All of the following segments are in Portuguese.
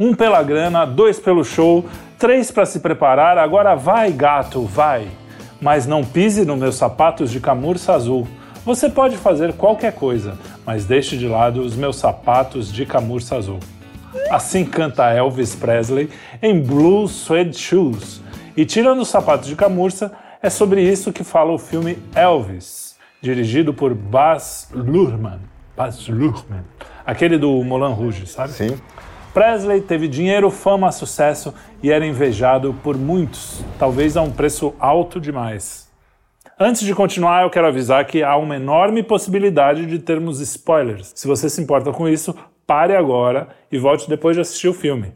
Um pela grana, dois pelo show, três para se preparar. Agora vai, gato, vai. Mas não pise nos meus sapatos de camurça azul. Você pode fazer qualquer coisa, mas deixe de lado os meus sapatos de camurça azul. Assim canta Elvis Presley em Blue Suede Shoes. E tirando os sapatos de camurça, é sobre isso que fala o filme Elvis, dirigido por Baz Luhrmann. Baz Luhrmann. Aquele do Moulin Rouge, sabe? Sim. Presley teve dinheiro, fama, sucesso e era invejado por muitos, talvez a um preço alto demais. Antes de continuar, eu quero avisar que há uma enorme possibilidade de termos spoilers. Se você se importa com isso, pare agora e volte depois de assistir o filme.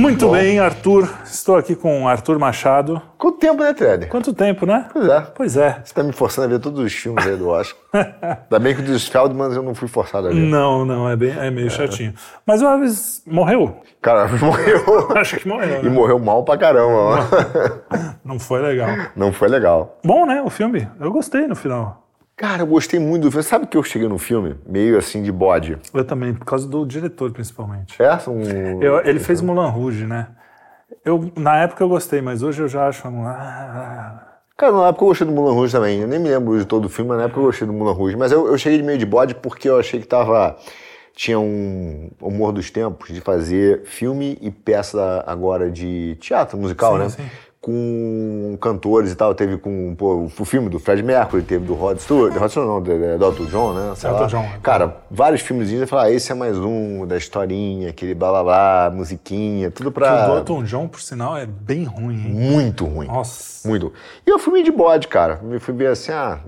Muito Bom. bem, Arthur. Estou aqui com Arthur Machado. Quanto tempo, né, Ted? Quanto tempo, né? Pois é. Pois é. Você tá me forçando a ver todos os filmes aí do Oscar. Ainda bem que o dos Feldmans eu não fui forçado a ver. Não, não, é, bem, é meio chatinho. Mas o Elvis morreu. Cara, morreu. Acho que morreu. E Né? morreu mal pra caramba. ó. Não foi legal. Não foi legal. Bom, né? O filme. Eu gostei no final. Cara, eu gostei muito do filme. Sabe que eu cheguei no filme meio assim de bode? Eu também, por causa do diretor, principalmente. É? Um... Eu- ele fez Mulan Rouge, né? Eu, na época eu gostei, mas hoje eu já acho. ah, Cara, na época eu gostei do Mulan Rouge também. Eu nem me lembro de todo o filme, mas na época eu gostei do Mulan Rouge. Mas eu, eu cheguei de meio de bode porque eu achei que tava. Tinha um humor dos tempos de fazer filme e peça agora de teatro musical, Sim, né? sim. Com cantores e tal. Teve com pô, o filme do Fred Mercury, teve do Rod Stewart, Rod Stewart não, do, do Elton John, né? Sei lá. John. Cara, vários filmezinhos. Eu falei, ah, esse é mais um da historinha, aquele blá blá blá, musiquinha, tudo pra. O do Elton John, por sinal, é bem ruim, hein? Muito ruim. Nossa. Muito. E eu fui meio de bode, cara. Eu fui ver assim, ah,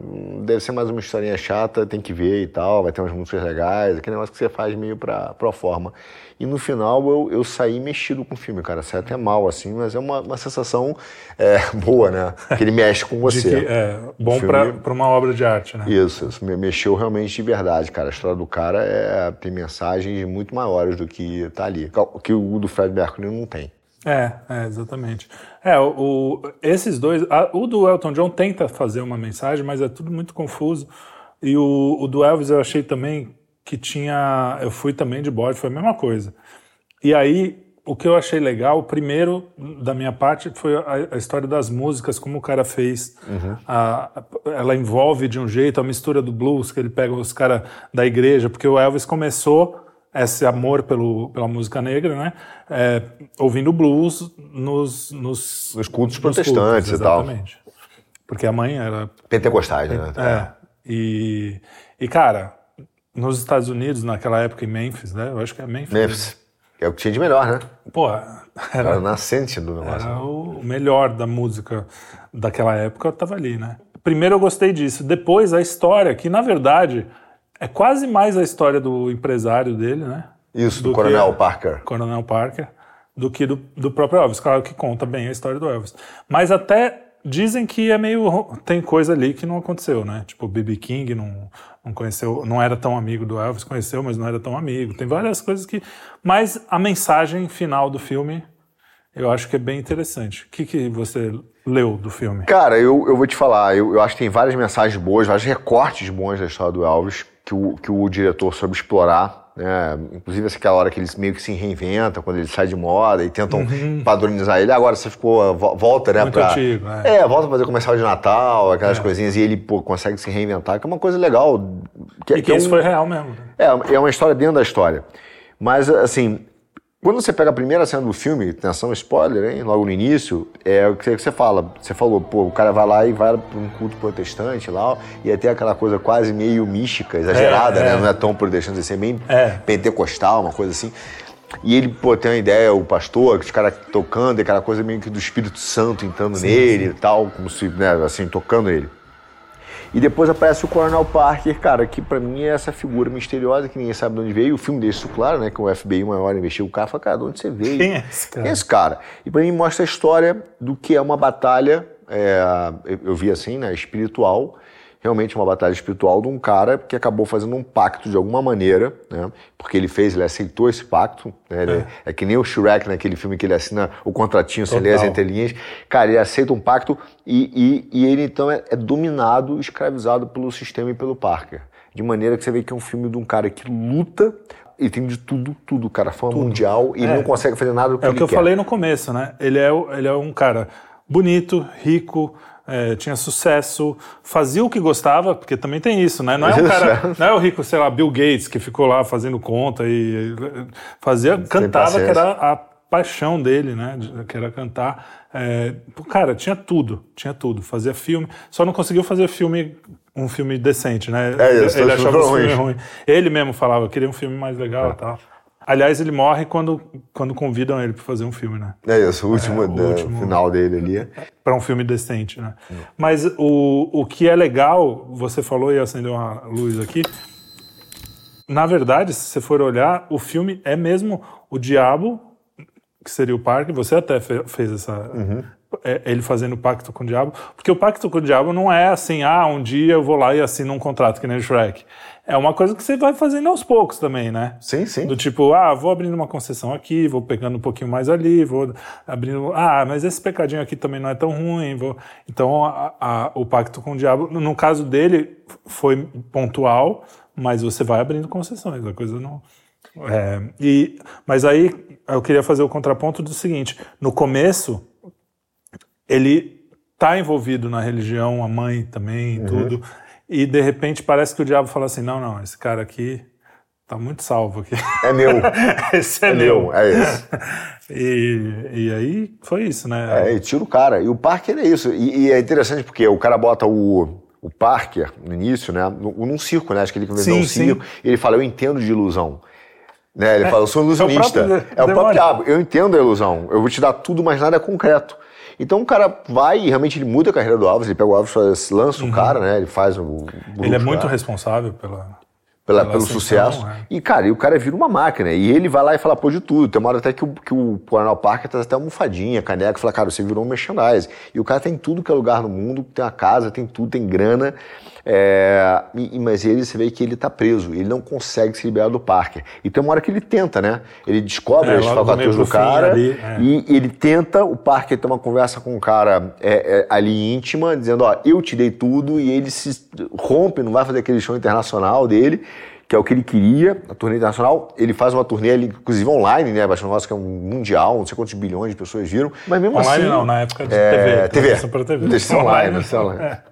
deve ser mais uma historinha chata, tem que ver e tal, vai ter umas músicas legais, aquele negócio que você faz meio pra, pro forma. E no final eu, eu saí mexido com o filme, cara. Saí até mal, assim, mas é uma, uma sensação é, boa, né? Que ele mexe com você. que é bom pra uma obra de arte, né? Isso, isso me mexeu realmente de verdade, cara. A história do cara é, tem mensagens muito maiores do que tá ali. Que o do Fred Mercury não tem. É, é, exatamente. É, o, o- esses dois. a- o do Elton John tenta fazer uma mensagem, mas é tudo muito confuso. E o, o do Elvis eu achei também que tinha. Eu fui também de bode, foi a mesma coisa. E aí, o que eu achei legal, primeiro da minha parte, foi a, a história das músicas, como o cara fez. A- a- ela envolve de um jeito a mistura do blues, que ele pega os caras da igreja, porque o Elvis começou esse amor pelo, pela música negra, né? É, ouvindo blues nos, nos, Nos cultos protestantes e tal. exatamente. Porque a mãe era Pentecostais, né? é. E, e, cara, nos Estados Unidos, naquela época em Memphis, né? Eu acho que é Memphis. Memphis. É o que tinha de melhor, né? Pô, Era era, nascente do negócio. era o melhor da música daquela época, tava ali, né? Primeiro eu gostei disso. Depois a história, que na verdade é quase mais a história do empresário dele, né? Isso, do, do Coronel Parker. Coronel Parker, do que do, do próprio Elvis. Claro que conta bem a história do Elvis. Mas até dizem que é meio. Tem coisa ali que não aconteceu, né? Tipo, o B.B. King não, não conheceu, não era tão amigo do Elvis, conheceu, mas não era tão amigo. Tem várias coisas que. Mas a mensagem final do filme eu acho que é bem interessante. O que, que você leu do filme? Cara, eu, eu vou te falar, eu, eu acho que tem várias mensagens boas, vários recortes bons da história do Elvis que o, que o diretor soube explorar. Né? Inclusive aquela hora que ele meio que se reinventa, quando ele sai de moda e tentam padronizar ele. Agora você ficou, vo- volta, né? Uhum. Muito pra, antigo, é. é. volta a fazer comercial de Natal, aquelas coisinhas, e ele pô, consegue se reinventar, que é uma coisa legal. Que, E que é isso um- foi real mesmo. né? É, é uma história dentro da história. Mas, assim, quando você pega a primeira cena do filme, atenção, spoiler, hein? Logo no início, é o que você fala. Você falou, pô, o cara vai lá e vai para um culto protestante lá, e até aquela coisa quase meio mística, exagerada, É, né? é. Não é tão protestante assim, é bem É. pentecostal, uma coisa assim. E ele, pô, tem uma ideia, o pastor, os caras tocando, e aquela coisa meio que do Espírito Santo entrando nele e tal, como se, né, assim, tocando ele. E depois aparece o Coronel Parker, cara, que pra mim é essa figura misteriosa que ninguém sabe de onde veio. O filme isso claro, né? Que o FBI uma hora investiu o cara fala, cara, de onde você veio? Quem é esse cara? Quem é esse cara? E pra mim mostra a história do que é uma batalha, é, eu, eu vi assim, né? Espiritual, realmente uma batalha espiritual de um cara que acabou fazendo um pacto de alguma maneira, né? Porque ele fez, ele aceitou esse pacto. Né? É. é. que nem o Shrek naquele filme que ele assina o contratinho sem ler as entrelinhas. Cara, ele aceita um pacto e, e, e ele então é, é dominado, escravizado pelo sistema e pelo Parker. De maneira que você vê que é um filme de um cara que luta ele tem de tudo, tudo, cara. Fama tudo. mundial e é. não consegue fazer nada do que É o que eu quer. falei no começo, né? Ele é, ele é um cara bonito, rico, é, tinha sucesso, fazia o que gostava, porque também tem isso, né? Não é um cara, não é o rico, sei lá, Bill Gates, que ficou lá fazendo conta e fazia, cantava, que era a paixão dele, né? Que era cantar. É, cara, tinha tudo, tinha tudo. Fazia filme, só não conseguiu fazer filme, um filme decente, né? É ele achava o filme ruim. Ele mesmo falava, queria um filme mais legal e é. tal. Aliás, ele morre quando, quando convidam ele para fazer um filme, né? É isso, o último, é, o último final dele ali. Para um filme decente, né? É. Mas o, o que é legal, você falou e acendeu uma luz aqui. Na verdade, se você for olhar, o filme é mesmo o diabo, que seria o parque. Você até fez essa. Uhum. É, ele fazendo pacto com o diabo. Porque o pacto com o diabo não é assim, ah, um dia eu vou lá e assino um contrato, que nem o Shrek é uma coisa que você vai fazendo aos poucos também, né? Sim, sim. Do tipo, ah, vou abrindo uma concessão aqui, vou pegando um pouquinho mais ali, vou abrindo. Ah, mas esse pecadinho aqui também não é tão ruim. Vou... Então, a, a, o pacto com o diabo, no caso dele, foi pontual, mas você vai abrindo concessões, a coisa não. É, e, mas aí eu queria fazer o contraponto do seguinte: no começo, ele está envolvido na religião, a mãe também, uhum. tudo e de repente parece que o diabo fala assim: não, não, esse cara aqui tá muito salvo aqui. É meu. esse é, é meu. meu. É esse. e, e aí foi isso, né? É, e tira o cara. E o Parker é isso. E, e, é interessante porque o cara bota o, o Parker no início, né? Num circo, né? Acho que ele começou um circo. Ele fala: eu entendo de ilusão. Né? Ele é, fala, eu sou ilusionista. É o próprio, é o próprio diabo. Eu entendo a ilusão. Eu vou te dar tudo, mas nada é concreto. Então o cara vai e realmente ele muda a carreira do Alves, ele pega o Alves, lança uhum. o cara, né? Ele faz o. o ele é muito responsável pela. Pela, pelo sucesso. É. E, cara, e o cara vira uma máquina. E ele vai lá e fala, pô, de tudo. Tem uma hora até que o, que o Arnold Parker traz até almofadinha, caneca, fala, cara, você virou um merchandise. E o cara tem tudo que é lugar no mundo, tem uma casa, tem tudo, tem grana. É, e, mas ele, você vê que ele está preso, ele não consegue se liberar do Parker. E tem uma hora que ele tenta, né? Ele descobre é, as falcatruas do cara ali, é. e ele tenta, o Parker tem uma conversa com o cara é, é, ali íntima, dizendo, ó, eu te dei tudo, e ele se rompe, não vai fazer aquele show internacional dele que é o que ele queria, a turnê internacional. Ele faz uma turnê, ali, inclusive online, né? Baixando Voz, que é um mundial, não sei quantos bilhões de pessoas viram. Mas mesmo online, assim. não, na época de é, TV. TV. Para TV. Deixa online, online. online. É.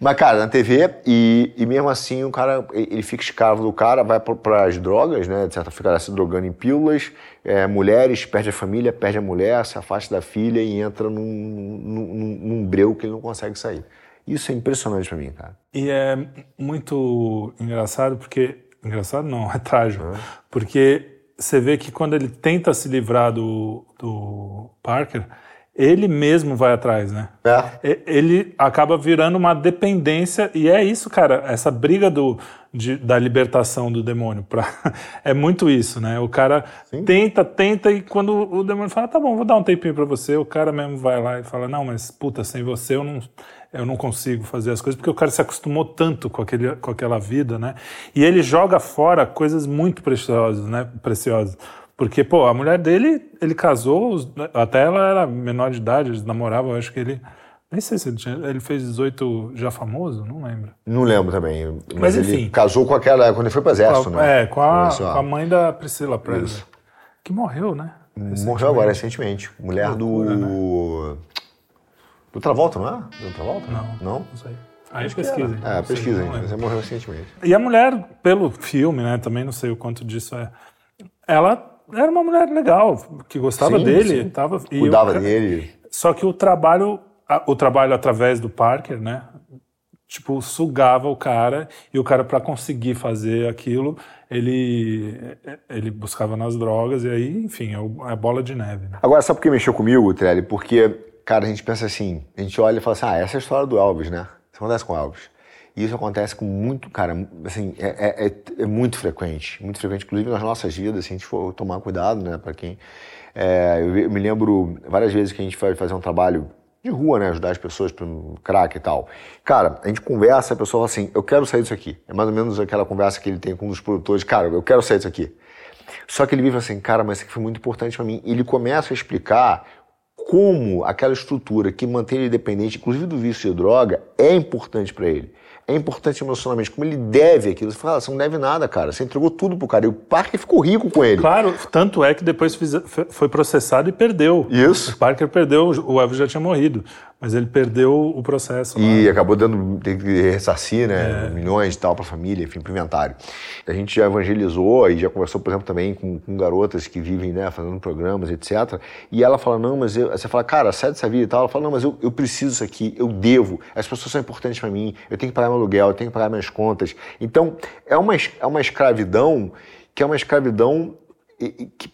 Mas, cara, na TV, e, e mesmo assim o cara, ele fica escravo do cara, vai para as drogas, né? De certa fica se drogando em pílulas, é, mulheres, perde a família, perde a mulher, se afasta da filha e entra num, num, num breu que ele não consegue sair. Isso é impressionante para mim, cara. E é muito engraçado porque Engraçado não, é trágico. É. Porque você vê que quando ele tenta se livrar do, do Parker, ele mesmo vai atrás, né? É. Ele acaba virando uma dependência, e é isso, cara, essa briga do, de, da libertação do demônio. Pra, é muito isso, né? O cara Sim. tenta, tenta, e quando o demônio fala, tá bom, vou dar um tempinho pra você, o cara mesmo vai lá e fala, não, mas puta, sem você eu não eu não consigo fazer as coisas, porque o cara se acostumou tanto com, aquele, com aquela vida, né? E ele joga fora coisas muito preciosas, né? Preciosas. Porque, pô, a mulher dele, ele casou, até ela era menor de idade, eles namoravam, acho que ele. Nem sei se ele, tinha, ele fez 18 já famoso, não lembro. Não lembro também. Mas, mas enfim. Ele casou com aquela, quando ele foi para exército, né? É, com a, com a mãe da Priscila Presley. Que morreu, né? Morreu agora, recentemente. Mulher loucura, do. Né? Do Travolta, não é? Do Travolta? Não. Não? Não sei. Aí pesquisa. É, pesquisa ainda. Você morreu recentemente. E a mulher, pelo filme, né? Também não sei o quanto disso é. Ela era uma mulher legal, que gostava sim, dele. Sim. Tava, Cuidava eu, dele. Só que o trabalho, o trabalho através do Parker, né? Tipo, sugava o cara e o cara, para conseguir fazer aquilo, ele, ele buscava nas drogas e aí, enfim, é a bola de neve. Né? Agora, sabe por que mexeu comigo, Trelli? Porque Cara, a gente pensa assim, a gente olha e fala assim, ah, essa é a história do Elvis, né? Isso acontece com o Elvis. E isso acontece com muito, cara, assim, é, é, é, é muito frequente, muito frequente, inclusive nas nossas vidas, se a gente for tomar cuidado, né, para quem... É, eu, me lembro várias vezes que a gente foi fazer um trabalho de rua, né? Ajudar as pessoas para crack e tal. Cara, a gente conversa, a pessoa fala assim, eu quero sair disso aqui. É mais ou menos aquela conversa que ele tem com um dos produtores, cara, eu quero sair disso aqui. Só que ele vive assim, cara, mas isso aqui foi muito importante para mim. E ele começa a explicar como aquela estrutura que mantém ele dependente, inclusive do vício de droga, é importante para ele é importante emocionalmente, como ele deve aquilo. Você fala, ah, você não deve nada, cara. Você entregou tudo pro cara. E o Parker ficou rico com ele. Claro, tanto é que depois foi processado e perdeu. Isso. O Parker perdeu, o Elvis já tinha morrido. Mas ele perdeu o processo. E lá. acabou dando, tem que ressarcir, né? É. Milhões e tal para a família, enfim, para inventário. A gente já evangelizou e já conversou, por exemplo, também com, com garotas que vivem, né, fazendo programas, etc. E ela fala, não, mas eu... você fala, cara, sai dessa vida e tal. Ela fala, não, mas eu, eu preciso disso aqui, eu devo. As pessoas são importantes para mim, eu tenho que pagar meu aluguel, eu tenho que pagar minhas contas. Então, é uma, é uma escravidão que é uma escravidão que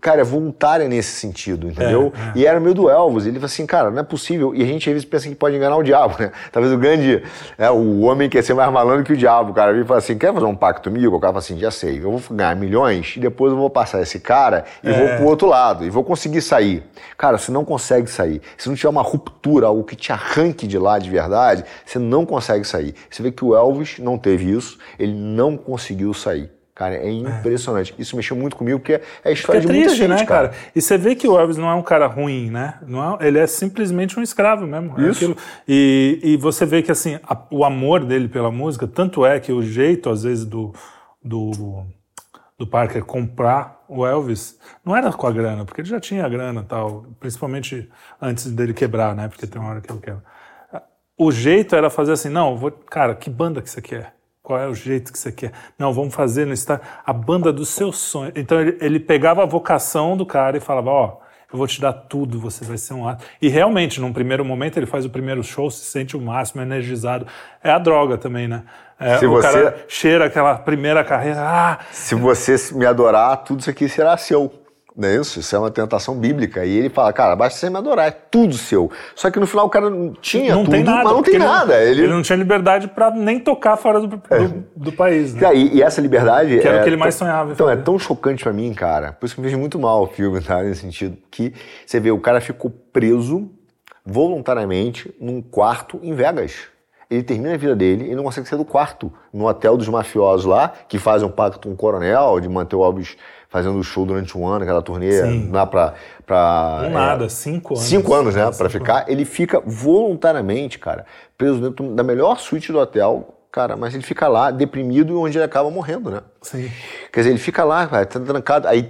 cara, é voluntária nesse sentido, entendeu? É, é. E era meio do Elvis. Ele falou assim, cara, não é possível. E a gente às vezes pensa que pode enganar o diabo, né? Talvez o grande, é, o homem quer ser mais malandro que o diabo, cara. Ele fala assim, quer fazer um pacto comigo? O cara fala assim, já sei, eu vou ganhar milhões e depois eu vou passar esse cara e é. vou pro outro lado e vou conseguir sair. Cara, você não consegue sair. Se não tiver uma ruptura, algo que te arranque de lá de verdade, você não consegue sair. Você vê que o Elvis não teve isso, ele não conseguiu sair. Cara, é impressionante. É. Isso mexeu muito comigo, porque é a história porque é de triste, muita gente, né, cara? E você vê que o Elvis não é um cara ruim, né? Não é, ele é simplesmente um escravo mesmo. É Isso. e, e você vê que, assim, a, o amor dele pela música, tanto é que o jeito, às vezes, do, do, do Parker comprar o Elvis não era com a grana, porque ele já tinha a grana tal, principalmente antes dele quebrar, né? Porque tem uma hora que ele quebra. O jeito era fazer assim, não, vou, cara, que banda que você quer? Qual é o jeito que você quer? Não, vamos fazer no estádio a banda dos seus sonhos. Então ele, ele pegava a vocação do cara e falava: Ó, oh, eu vou te dar tudo, você vai ser um ato. E realmente, num primeiro momento, ele faz o primeiro show, se sente o máximo, energizado. É a droga também, né? É, se o você... cara cheira aquela primeira carreira. Ah, se você me adorar, tudo isso aqui será seu. Não é isso? Isso é uma tentação bíblica. E ele fala, cara, basta você me adorar, é tudo seu. Só que no final o cara tinha não tudo, tem nada, mas não tem nada. Ele... ele... não tinha liberdade para nem tocar fora do, é. do, do país. Né? E, e, essa liberdade. Que era é, o que ele mais sonhava. Então, é tão chocante para mim, cara. Por isso que eu vejo muito mal o filme, tá? Nesse sentido. Que você vê, o cara ficou preso voluntariamente num quarto em Vegas. Ele termina a vida dele e não consegue sair do quarto. No hotel dos mafiosos lá, que fazem um pacto com o coronel de manter o Elvis fazendo show durante um ano, aquela turnê Sim. lá pra. pra é, nada, cinco anos. Cinco anos, né? Pra ficar. Anos. Ele fica voluntariamente, cara, preso dentro da melhor suíte do hotel, cara, mas ele fica lá deprimido e onde ele acaba morrendo, né? Sim. Quer dizer, ele fica lá, cara, tá trancado. Aí,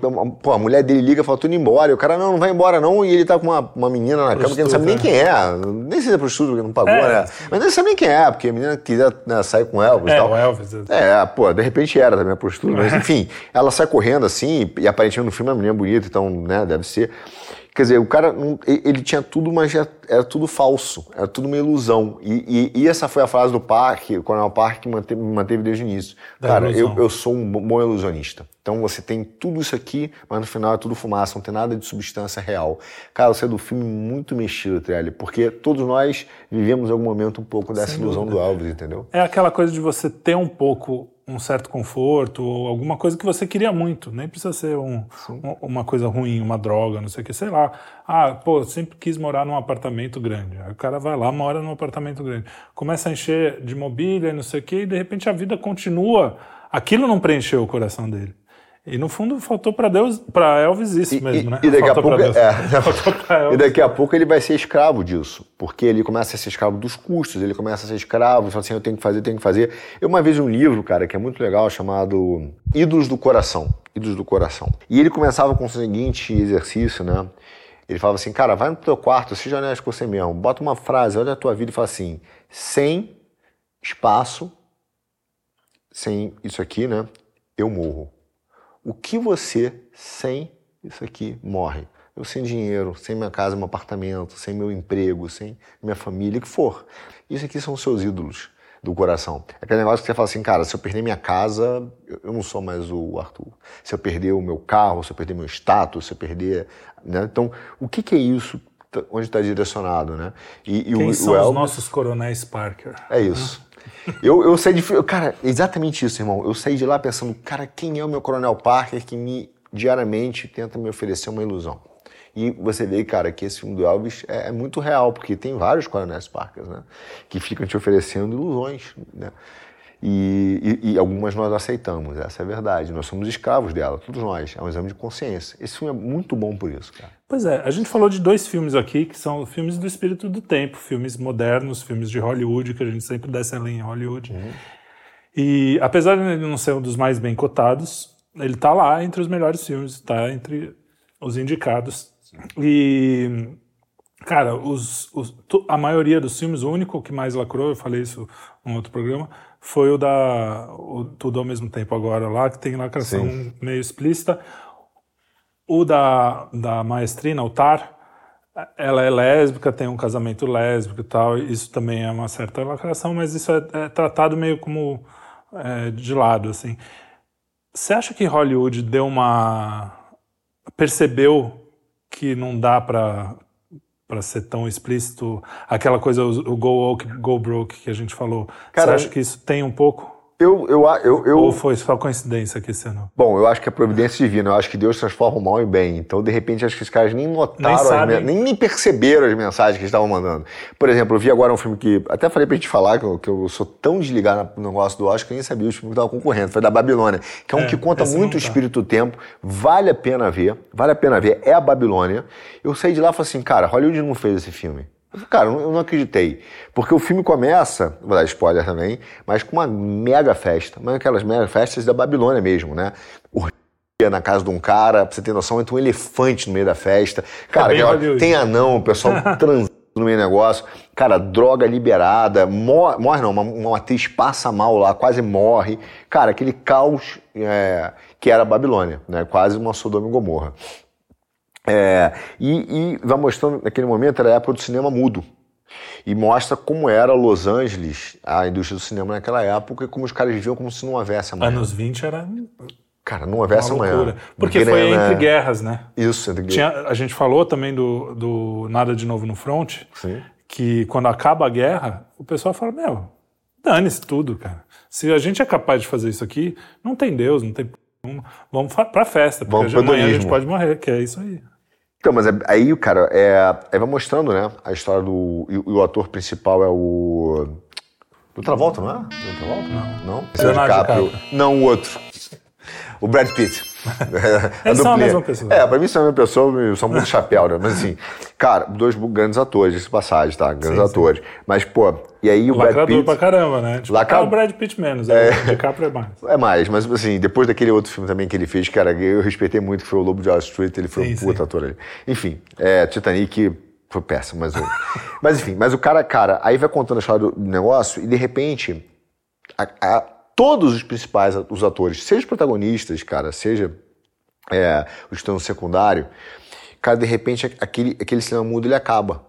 pô, a mulher dele liga e fala, tô indo embora. E o cara, não, não vai embora não. E ele tá com uma, uma menina na cama que não sabe nem quem é. Nem sei se é prostituta, porque não pagou, é. né? Mas nem sabe nem quem é, porque a menina queria né, sair com o Elvis é, e tal. o Elvis. É, pô, de repente era também a prostituta. Mas enfim, ela sai correndo assim, e aparentemente no filme a menina é bonita, então, né, deve ser. Quer dizer, o cara, ele tinha tudo, mas era tudo falso, era tudo uma ilusão. E, e, e essa foi a frase do Parque, o Coronel Parque, que manteve, manteve desde o início. Da cara, eu, eu, sou um bom ilusionista. Então você tem tudo isso aqui, mas no final é tudo fumaça, não tem nada de substância real. Cara, você é do filme muito mexido, Trelli, porque todos nós vivemos em algum momento um pouco dessa Sem ilusão dúvida. do Alves, entendeu? É aquela coisa de você ter um pouco um certo conforto ou alguma coisa que você queria muito. Nem precisa ser um, um, uma coisa ruim, uma droga, não sei o que, sei lá. Ah, pô, sempre quis morar num apartamento grande. Aí o cara vai lá, mora num apartamento grande. Começa a encher de mobília, não sei o que, e de repente a vida continua. Aquilo não preencheu o coração dele. E no fundo faltou para Deus, para Elvis isso e, mesmo, né? E daqui, a pouco, é, e daqui a pouco ele vai ser escravo disso, porque ele começa a ser escravo dos custos, ele começa a ser escravo, fala assim, eu tenho que fazer, tenho que fazer. Eu uma vez um livro, cara, que é muito legal, chamado Ídolos do Coração, Ídolos do Coração. E ele começava com o seguinte exercício, né? Ele falava assim, cara, vai no teu quarto, seja honesto com você mesmo, bota uma frase, olha a tua vida e fala assim, sem espaço, sem isso aqui, né? Eu morro. O que você, sem isso aqui, morre? Eu sem dinheiro, sem minha casa, meu apartamento, sem meu emprego, sem minha família, o que for. Isso aqui são os seus ídolos do coração. É aquele negócio que você fala assim, cara, se eu perder minha casa, eu não sou mais o Arthur. Se eu perder o meu carro, se eu perder meu status, se eu perder... Né? Então, o que, que é isso onde está direcionado, né? E, e Quem o, são o Elvis, os nossos coronéis Parker? É isso. Eu, eu saí de. Cara, exatamente isso, irmão. Eu saí de lá pensando, cara, quem é o meu Coronel Parker que me diariamente tenta me oferecer uma ilusão? E você vê, cara, que esse filme do Elvis é, é muito real, porque tem vários coronéis Parkers, né? Que ficam te oferecendo ilusões, né? E, e, e, algumas nós aceitamos, essa é a verdade. Nós somos escravos dela, todos nós. É um exame de consciência. Esse filme é muito bom por isso, cara. Pois é, a gente falou de dois filmes aqui que são filmes do espírito do tempo, filmes modernos, filmes de Hollywood, que a gente sempre desce a linha em Hollywood. Uhum. E apesar de ele não ser um dos mais bem cotados, ele está lá entre os melhores filmes, está entre os indicados. E Cara, os, os, a maioria dos filmes, o único que mais lacrou, eu falei isso em outro programa, foi o da o Tudo ao Mesmo Tempo Agora, lá que tem lacração Sim. meio explícita. O da, da Maestrina, o Tar, ela é lésbica, tem um casamento lésbico e tal, isso também é uma certa lacração, mas isso é, é tratado meio como é, de lado, assim. Você acha que Hollywood deu uma... percebeu que não dá para para ser tão explícito, aquela coisa, o, go woke, go broke que a gente falou. Cara, Você acha que isso tem um pouco? Eu, eu, eu, eu, Ou foi só coincidência aqui esse ano? Bom, eu acho que é providência divina. Eu acho que Deus transforma o mal em bem. Então, de repente, acho que os caras nem notaram, nem, nem, nem, perceberam as mensagens que eles estavam mandando. Por exemplo, eu vi agora um filme que. Até falei pra gente falar que eu, que eu sou tão desligado no negócio do Oscar que eu nem sabia os filmes que estavam concorrendo. Foi da Babilônia, que é um é, que conta muito o tá. espírito do tempo. Vale a pena ver. Vale a pena ver. É a Babilônia. Eu saí de lá e falei assim, cara, Hollywood não fez esse filme. Cara, eu não acreditei. Porque o filme começa, vou dar spoiler também, mas com uma mega festa. Mas aquelas mega festas da Babilônia mesmo, né? O na casa de um cara, pra você ter noção, entra um elefante no meio da festa. Cara, é tem anão, o pessoal transando no meio do negócio. Cara, droga liberada, morre, morre não, uma, uma atriz passa mal lá, quase morre. Cara, aquele caos é, que era a Babilônia, né? Quase uma Sodoma e Gomorra. É, e, e, vai mostrando, naquele momento, era a época do cinema mudo. E mostra como era Los Angeles, a indústria do cinema naquela época, e como os caras viviam como se não houvesse amanhã. Anos 20 era. Cara, não houvesse amanhã. Porque Grana, foi entre guerras, né? Isso, entre guerras. a gente falou também do, do Nada de Novo no Front, Sim. que quando acaba a guerra, o pessoal fala: Meu, dane-se tudo, cara. Se a gente é capaz de fazer isso aqui, não tem Deus, não tem. Vamos pra festa, porque Vamos amanhã a gente pode morrer, que é isso aí. Então, mas é, aí, cara, é, é, vai mostrando, né, a história do. E, o ator principal é o. Do Travolta, não é? Do Travolta? Não. Não? Leonardo Não, o outro. O Brad Pitt. É são a mesma pessoa. É, pra mim são a mesma pessoa, só muito chapéu, né? Mas assim, cara, dois grandes atores, esse passagem, tá? Grandes sim, atores. Sim. Mas, pô, e aí o Lacrador Brad Pitt... pra caramba, né? Tipo, Lacra... Ah, o Brad Pitt menos, é... o DiCaprio é mais. É mais, mas assim, depois daquele outro filme também que ele fez, cara, eu respeitei muito, que foi o Lobo de Wall Street, ele foi sim, um puta ator ali. Enfim, é, Titanic foi péssimo, mas... mas enfim, mas o cara, cara, aí vai contando a história do negócio e de repente... A, a, todos os principais os atores, seja os protagonistas, cara, seja é, os que estão no secundário, cara, de repente aquele, aquele cinema mudo ele acaba.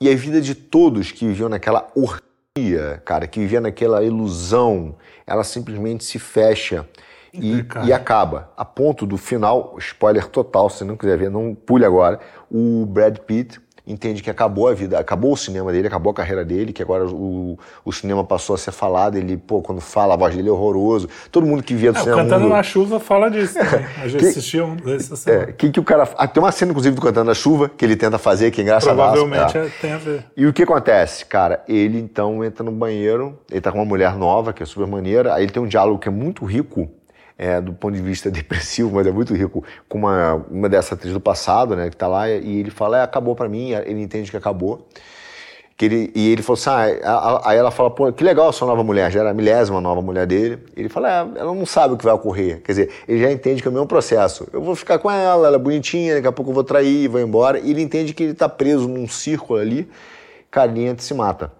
E a vida de todos que viviam naquela orgia, cara, que viviam naquela ilusão, ela simplesmente se fecha e, e, acaba. A ponto do final, spoiler total, se não quiser ver, não pule agora, o Brad Pitt entende que acabou a vida, acabou o cinema dele, acabou a carreira dele, que agora o, o cinema passou a ser falado, ele, pô, quando fala, a voz dele é horroroso. Todo mundo que via do é, cinema... Cantando mundo... na Chuva fala disso também. A gente que, assistiu um desses. É, que, que o cara... Ah, tem uma cena, inclusive, do Cantando na Chuva, que ele tenta fazer, que é engraçado. Provavelmente é. tem a ver. E o que acontece? Cara, ele então entra no banheiro, ele tá com uma mulher nova, que é super maneira, aí ele tem um diálogo que é muito rico, é, do ponto de vista depressivo, mas é muito rico, com uma, uma dessa atriz do passado, né, que tá lá, e ele fala, é, acabou para mim, ele entende que acabou. Que ele, e ele falou assim, ah, aí ela fala, pô, que legal a sua nova mulher, já era a milésima nova mulher dele. Ele fala, é, ela não sabe o que vai ocorrer. Quer dizer, ele já entende que é o mesmo processo. Eu vou ficar com ela, ela é bonitinha, daqui a pouco eu vou trair, vou embora. E ele entende que ele tá preso num círculo ali, carinha se mata.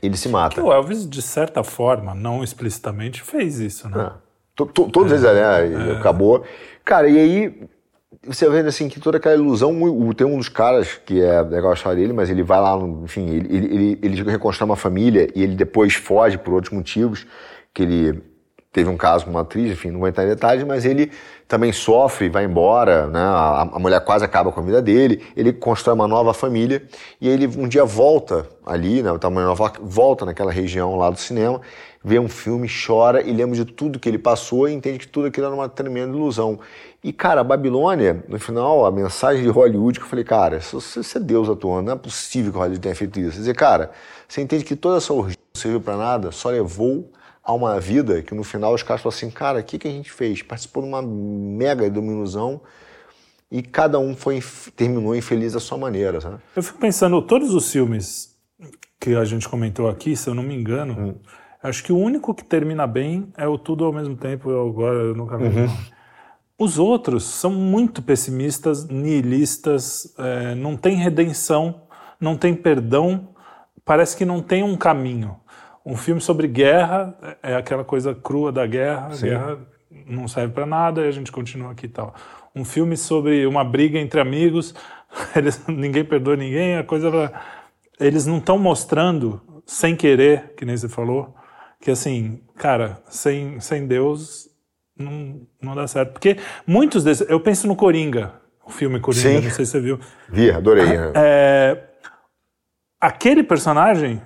Ele se mata. Que o Elvis, de certa forma, não explicitamente, fez isso, né? É. Todos eles, né? É. Acabou. Cara, e aí você vê assim que toda aquela ilusão. Tem um dos caras que é legal achar dele, mas ele vai lá, enfim, ele, ele, ele, ele reconstrói uma família e ele depois foge por outros motivos, que ele teve um caso com uma atriz, enfim, não vou entrar em detalhes, mas ele também sofre, vai embora, né? A, a, mulher quase acaba com a vida dele, ele constrói uma nova família e ele um dia volta ali, né? Tá uma nova, volta naquela região lá do cinema, vê um filme, chora e lembra de tudo que ele passou e entende que tudo aquilo era uma tremenda ilusão. E, cara, a Babilônia, no final, a mensagem de Hollywood, que eu falei, cara, você é Deus atuando, não é possível que Hollywood tenha feito isso. Quer dizer, cara, você entende que toda essa orgia não serviu para nada, só levou a uma vida que no final os caras falam assim, cara, o que, que a gente fez? Participou de uma mega ilusão e cada um foi terminou infeliz da sua maneira. Sabe? Eu fico pensando, todos os filmes que a gente comentou aqui, se eu não me engano, hum. Acho que o único que termina bem é o Tudo ao mesmo tempo, eu agora eu nunca vi. Uhum. Os outros são muito pessimistas, nihilistas, é, não tem redenção, não tem perdão, parece que não tem um caminho. Um filme sobre guerra é aquela coisa crua da guerra, a guerra não serve para nada e a gente continua aqui e tal. Um filme sobre uma briga entre amigos, eles, ninguém perdoa ninguém, a coisa eles não estão mostrando sem querer, que nem você falou, que assim, cara, sem, sem Deus não, não dá certo. Porque muitos desses, eu penso no Coringa, o filme Coringa, Sim. não sei se você viu. Vi, adorei. Né? É, aquele personagem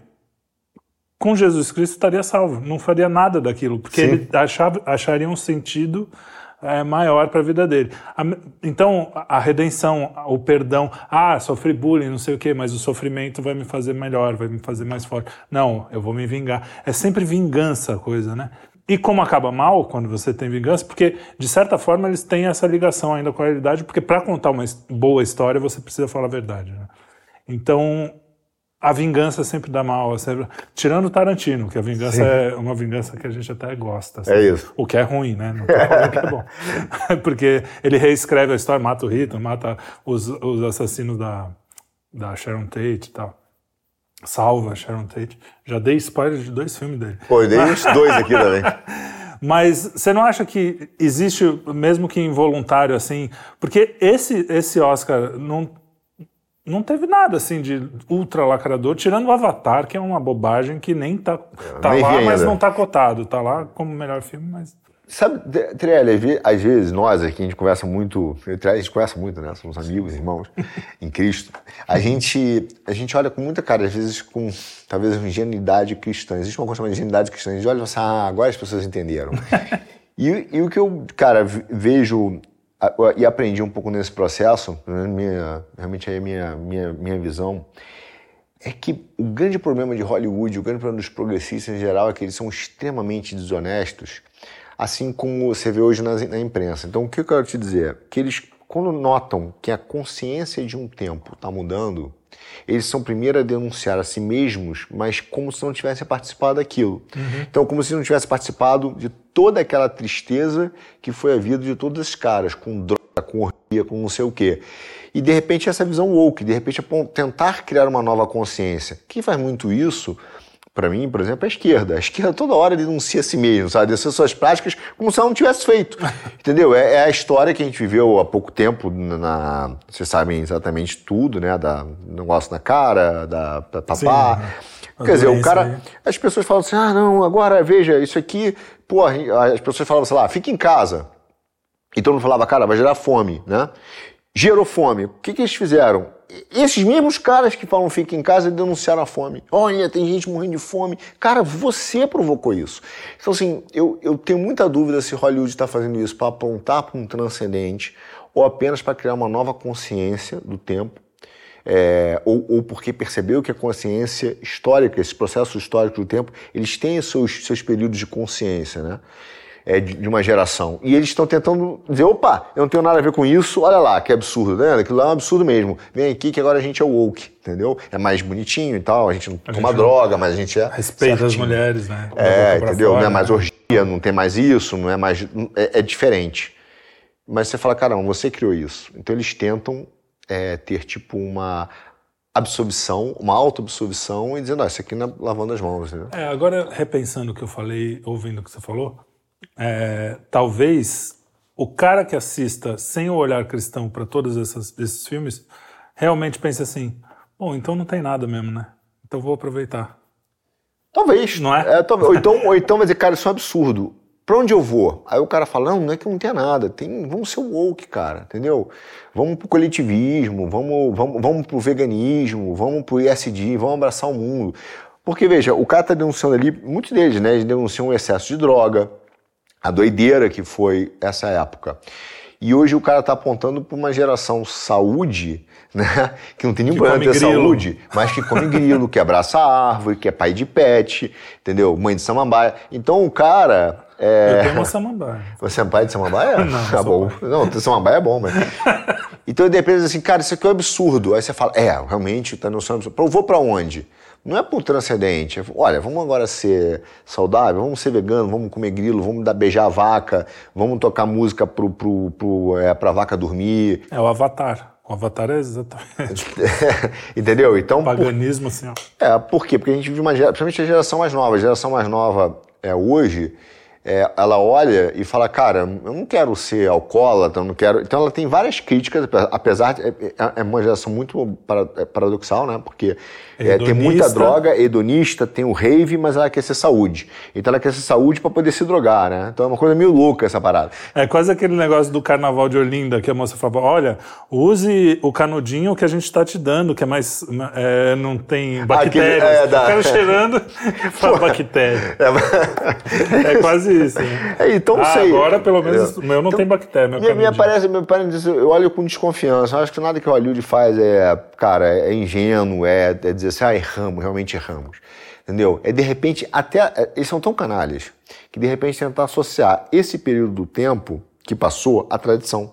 com Jesus Cristo estaria salvo, não faria nada daquilo, porque Sim. ele achava, acharia um sentido é, maior para a vida dele. A, então, a redenção, o perdão, ah, sofri bullying, não sei o quê, mas o sofrimento vai me fazer melhor, vai me fazer mais forte. Não, eu vou me vingar. É sempre vingança a coisa, né? E como acaba mal quando você tem vingança? Porque, de certa forma, eles têm essa ligação ainda com a realidade, porque para contar uma boa história, você precisa falar a verdade. Né? Então, a vingança sempre dá mal. Sempre... Tirando o Tarantino, que a vingança Sim. é uma vingança que a gente até gosta. Assim. É isso. O que é ruim, né? Não tô falando que é bom. Porque ele reescreve a história, mata o Hitler, mata os, os assassinos da, da Sharon Tate e tal. Salva a Sharon Tate. Já dei spoiler de dois filmes dele. Pô, eu dei uns dois aqui também. Mas você não acha que existe, mesmo que involuntário, assim... Porque esse, esse Oscar não não teve nada assim de ultra lacrador, tirando o Avatar, que é uma bobagem que nem tá, tá nem lá, mas não tá cotado. Tá lá como melhor filme, mas. Sabe, Trelli, às vezes nós aqui, a gente conversa muito, a gente conversa muito, né? Somos amigos, irmãos em Cristo. A gente, a gente olha com muita cara, às vezes com talvez ingenuidade cristã. Existe uma coisa chamada ingenuidade cristã. A gente olha e fala assim, ah, agora as pessoas entenderam. e, e o que eu, cara, vejo e aprendi um pouco nesse processo, né, minha, realmente aí a minha, minha, minha visão, é que o grande problema de Hollywood, o grande problema dos progressistas em geral, é que eles são extremamente desonestos, assim como você vê hoje na, na imprensa. Então, o que eu quero te dizer? Que eles, quando notam que a consciência de um tempo está mudando, eles são primeiro a denunciar a si mesmos, mas como se não tivessem participado daquilo. Uhum. Então, como se não tivessem participado de toda aquela tristeza que foi a vida de todos esses caras, com droga, com orgia, com não sei o quê. E de repente essa visão woke, de repente é tentar criar uma nova consciência. Quem faz muito isso para mim, por exemplo, é a esquerda. A esquerda toda hora denuncia a si mesmo, sabe? Denuncia suas práticas como se ela não tivesse feito. Entendeu? É, é, a história que a gente viveu há pouco tempo, na, vocês sabem exatamente tudo, né? Da negócio na cara, da, da papá. Sim, Quer dizer, o cara. Aí. As pessoas falam assim: ah, não, agora veja, isso aqui. Pô, as pessoas falavam, sei lá, fica em casa. E todo mundo falava, cara, vai gerar fome, né? Gerou fome. O que, que eles fizeram? Esses mesmos caras que falam fica em casa denunciaram a fome. Olha, tem gente morrendo de fome. Cara, você provocou isso. Então, assim, eu, eu tenho muita dúvida se Hollywood está fazendo isso para apontar para um transcendente ou apenas para criar uma nova consciência do tempo. É, ou, ou, porque percebeu que a consciência histórica, esse processo histórico do tempo, eles têm seus, seus períodos de consciência, né? É, de, de, uma geração. E eles estão tentando dizer, opa, eu não tenho nada a ver com isso, olha lá, que absurdo, né? Aquilo lá é um absurdo mesmo. Vem aqui que agora a gente é woke, entendeu? É mais bonitinho e tal, a gente não a toma gente droga, não... mas a gente é. Respeita as mulheres, né? É, entendeu? Fora, não é mais né? orgia, não tem mais isso, não é mais. É, é diferente. Mas você fala, caramba, você criou isso. Então eles tentam é, ter tipo uma absorção, uma auto-absorção e dizendo, ah, isso aqui não é lavando as mãos. Entendeu? É, agora repensando o que eu falei, ouvindo o que você falou, é, talvez o cara que assista sem o olhar cristão para todos esses, esses filmes realmente pense assim: bom, então não tem nada mesmo, né? Então vou aproveitar. Talvez. Não é? é talvez. Ou, então, ou então vai dizer, cara, isso é um absurdo. Pra onde eu vou? Aí o cara fala, não, não é que não tenha nada, tem, vamos ser woke, cara, entendeu? Vamos pro coletivismo, vamos, vamos, vamos pro veganismo, vamos pro ISD, vamos abraçar o mundo. Porque, veja, o cara tá denunciando ali, muitos deles, né, eles denunciam o excesso de droga, a doideira que foi essa época. E hoje o cara tá apontando para uma geração saúde, né? Que não tem nenhum problema ter saúde, mas que come grilo, que abraça a árvore, que é pai de pet, entendeu? Mãe de samambaia. Então o cara é... Eu tenho uma samambaia. Você é pai de samambaia? Não, tá bom. Pai. Não, samambaia é bom, mas. então, de repente, assim, cara, isso aqui é um absurdo. Aí você fala, é, realmente, tá no absurdo. Eu vou pra onde? Não é pro transcendente. Olha, vamos agora ser saudável, vamos ser vegano, vamos comer grilo, vamos dar beijar a vaca, vamos tocar música pro, pro, pro, é, pra vaca dormir. É o avatar. O avatar é exatamente. Entendeu? Então. Paganismo, por... assim, ó. É, por quê? Porque a gente vive uma geração, principalmente a geração mais nova. A geração mais nova é, hoje é, ela olha e fala, cara, eu não quero ser alcoólatra, não quero. Então ela tem várias críticas, apesar de. É, é, é uma geração muito é paradoxal, né? Porque é, tem muita droga, hedonista, tem o rave, mas ela quer ser saúde. Então ela quer ser saúde para poder se drogar, né? Então é uma coisa meio louca essa parada. É quase aquele negócio do carnaval de Olinda, que a moça falava: olha, use o canudinho que a gente está te dando, que é mais. É, não tem bactérias. Aquele, é, da... O cara cheirando fala bactéria. É, é quase isso. Né? É, então ah, sei. Agora, pelo menos, o meu não então, tem bactéria. Meu me, parece, me parece, eu olho com desconfiança. Eu acho que nada que o Hollywood faz é, cara, é ingênuo, é, é dizer assim, ah, erramos, realmente erramos. Entendeu? É de repente, até. É, eles são tão canalhas que de repente tentar associar esse período do tempo que passou à tradição.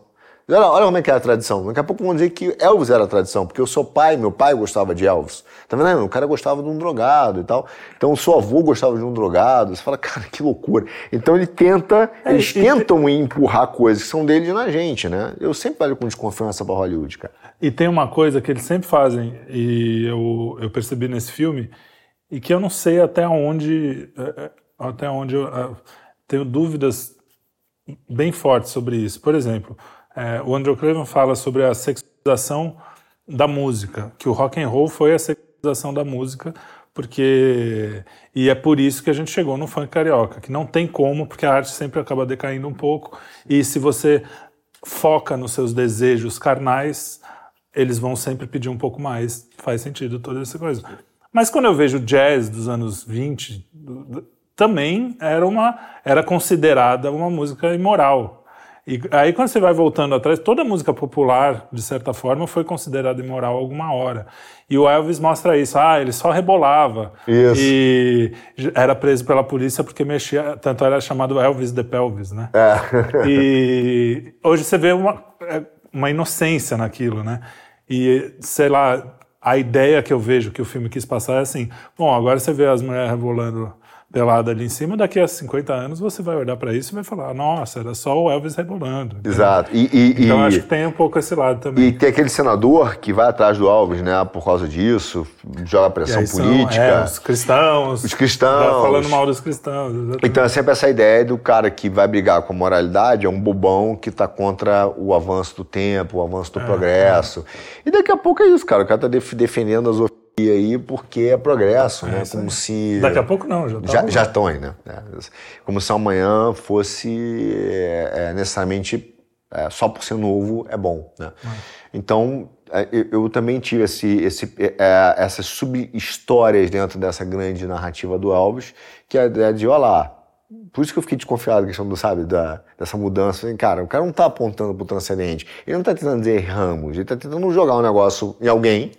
Olha, olha como é que é a tradição. Daqui a pouco vão dizer que Elvis era a tradição, porque o seu pai, meu pai gostava de Elvis. Tá vendo? O cara gostava de um drogado e tal. Então o seu avô gostava de um drogado. Você fala, cara, que loucura. Então ele tenta, é, eles e, tentam empurrar coisas que são deles na gente, né? Eu sempre olho com desconfiança para Hollywood, cara. E tem uma coisa que eles sempre fazem, e eu, eu percebi nesse filme, e que eu não sei até onde. É, é, até onde eu, eu tenho dúvidas bem fortes sobre isso. Por exemplo. É, o Andrew Craven fala sobre a sexualização da música, que o rock and roll foi a sexualização da música, porque e é por isso que a gente chegou no funk carioca, que não tem como, porque a arte sempre acaba decaindo um pouco, e se você foca nos seus desejos carnais, eles vão sempre pedir um pouco mais. Faz sentido toda essa coisa. Mas quando eu vejo jazz dos anos 20, também era uma era considerada uma música imoral. E aí, quando você vai voltando atrás, toda música popular, de certa forma, foi considerada imoral alguma hora. E o Elvis mostra isso. Ah, ele só rebolava. Isso. E era preso pela polícia porque mexia. Tanto era chamado Elvis de Pelvis, né? É. e hoje você vê uma, é, uma inocência naquilo, né? E, sei lá, a ideia que eu vejo que o filme quis passar é assim: bom, agora você vê as mulheres rebolando pelada ali em cima, daqui a 50 anos você vai olhar para isso e vai falar, nossa, era só o Elvis rebolando. Exato. E, e, então e, acho que tem um pouco esse lado também. E tem aquele senador que vai atrás do Elvis, né, por causa disso, joga pressão política. São, é, os cristãos. Os cristãos. Falando mal dos cristãos. Exatamente. Então é sempre essa ideia do cara que vai brigar com a moralidade, é um bobão que está contra o avanço do tempo, o avanço do é, progresso. É. E daqui a pouco é isso, cara. O cara está defendendo as e aí porque é progresso, né? é? Como se daqui a pouco não, já tá já, já estão aí, né? É, como se amanhã fosse é, é, necessariamente é, só por ser novo é bom, né? É. Então eu, eu, também tive esse, esse, essas sub-histórias dentro dessa grande narrativa do Elvis, que é a ideia de, olha lá, por isso que eu fiquei desconfiado da questão do, sabe, da, dessa mudança. Cara, o cara não está apontando para o transcendente, ele não está tentando dizer erramos, ele está tentando jogar um negócio em alguém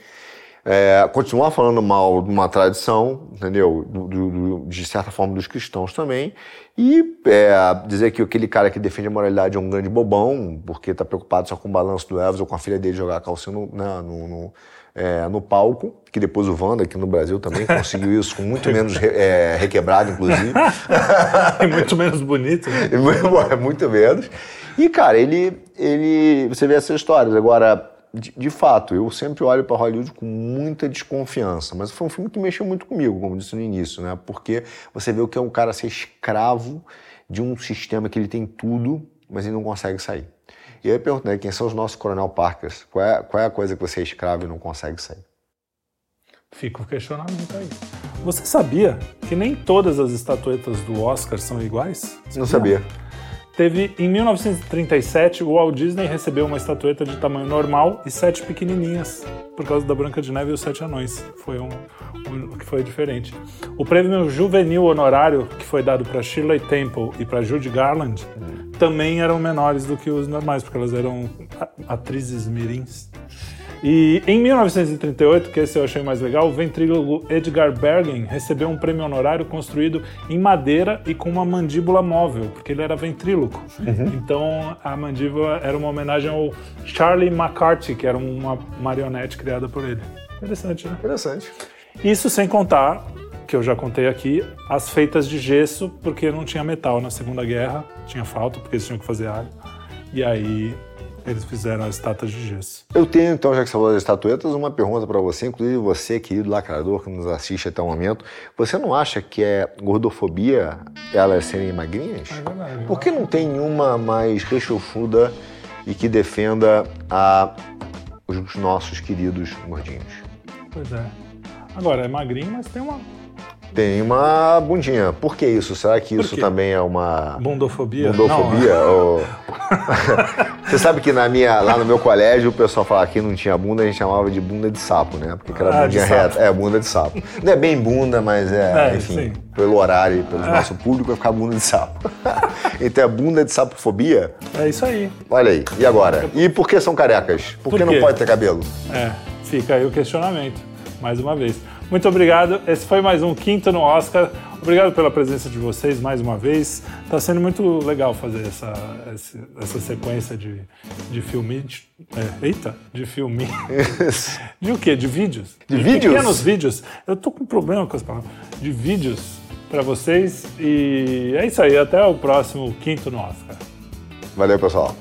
é, continuar falando mal de uma tradição, entendeu? Do, do, de certa forma dos cristãos também. E é, dizer que aquele cara que defende a moralidade é um grande bobão, porque está preocupado só com o balanço do Elvis ou com a filha dele jogar calcinha no, né, no, no, é, no, palco, que depois o Wanda aqui no Brasil também conseguiu isso com muito menos é, requebrado, inclusive. é muito menos bonito. Né? É muito menos. E, cara, ele, ele. Você vê essas histórias. Agora, de, de, fato, eu sempre olho para Hollywood com muita desconfiança, mas foi um filme que mexeu muito comigo, como disse no início, né? Porque você vê o que é um cara ser escravo de um sistema que ele tem tudo, mas ele não consegue sair. E aí eu pergunto, né, quem são os nossos Coronel Parkers? Qual é, qual é a coisa que você é escravo e não consegue sair? Fica o questionamento aí. Você sabia que nem todas as estatuetas do Oscar são iguais? Não sabia. Teve em 1937 o Walt Disney recebeu uma estatueta de tamanho normal e sete pequenininhas por causa da Branca de Neve e os Sete Anões. Foi um, um que foi diferente. O prêmio juvenil honorário que foi dado para Shirley Temple e para Judy Garland hum. também eram menores do que os normais porque elas eram atrizes mirins. E em 1938, que esse eu achei mais legal, o ventrílogo Edgar Bergen recebeu um prêmio honorário construído em madeira e com uma mandíbula móvel, porque ele era ventríloco. Uhum. Então a mandíbula era uma homenagem ao Charlie McCarthy, que era uma marionete criada por ele. Interessante, né? Interessante. Isso sem contar que eu já contei aqui, as feitas de gesso, porque não tinha metal na Segunda Guerra, tinha falta, porque eles tinham que fazer alho. E aí eles fizeram as estátuas de gesso. Eu tenho, então, já que você falou das estatuetas, uma pergunta para você, inclusive você, querido lacrador que nos assiste até o momento. Você não acha que é gordofobia elas serem magrinhas? É verdade. Por que não tem nenhuma mais rechufuda e que defenda a, os nossos queridos gordinhos? Pois é. Agora, é magrinho, mas tem uma tem uma bundinha. Por que isso? Será que isso também é uma. Bundofobia? Bundofobia? Ou... Você sabe que na minha, lá no meu colégio o pessoal falava que não tinha bunda, a gente chamava de bunda de sapo, né? Porque era ah, bundinha reta. É, bunda de sapo. Não é bem bunda, mas é, é enfim, sim. pelo horário, pelo é. nosso público, vai ficar bunda de sapo. então é bunda de sapofobia? É isso aí. Olha aí. E agora? E por que são carecas? Por, por que não pode ter cabelo? É, fica aí o questionamento, mais uma vez. Muito obrigado. Esse foi mais um Quinto no Oscar. Obrigado pela presença de vocês mais uma vez. Está sendo muito legal fazer essa, essa sequência de, de filme. De, é, eita, de filme. de o quê? De vídeos? De, de vídeos? Pequenos vídeos. Eu tô com problema com as palavras. De vídeos para vocês. E é isso aí. Até o próximo Quinto no Oscar. Valeu, pessoal.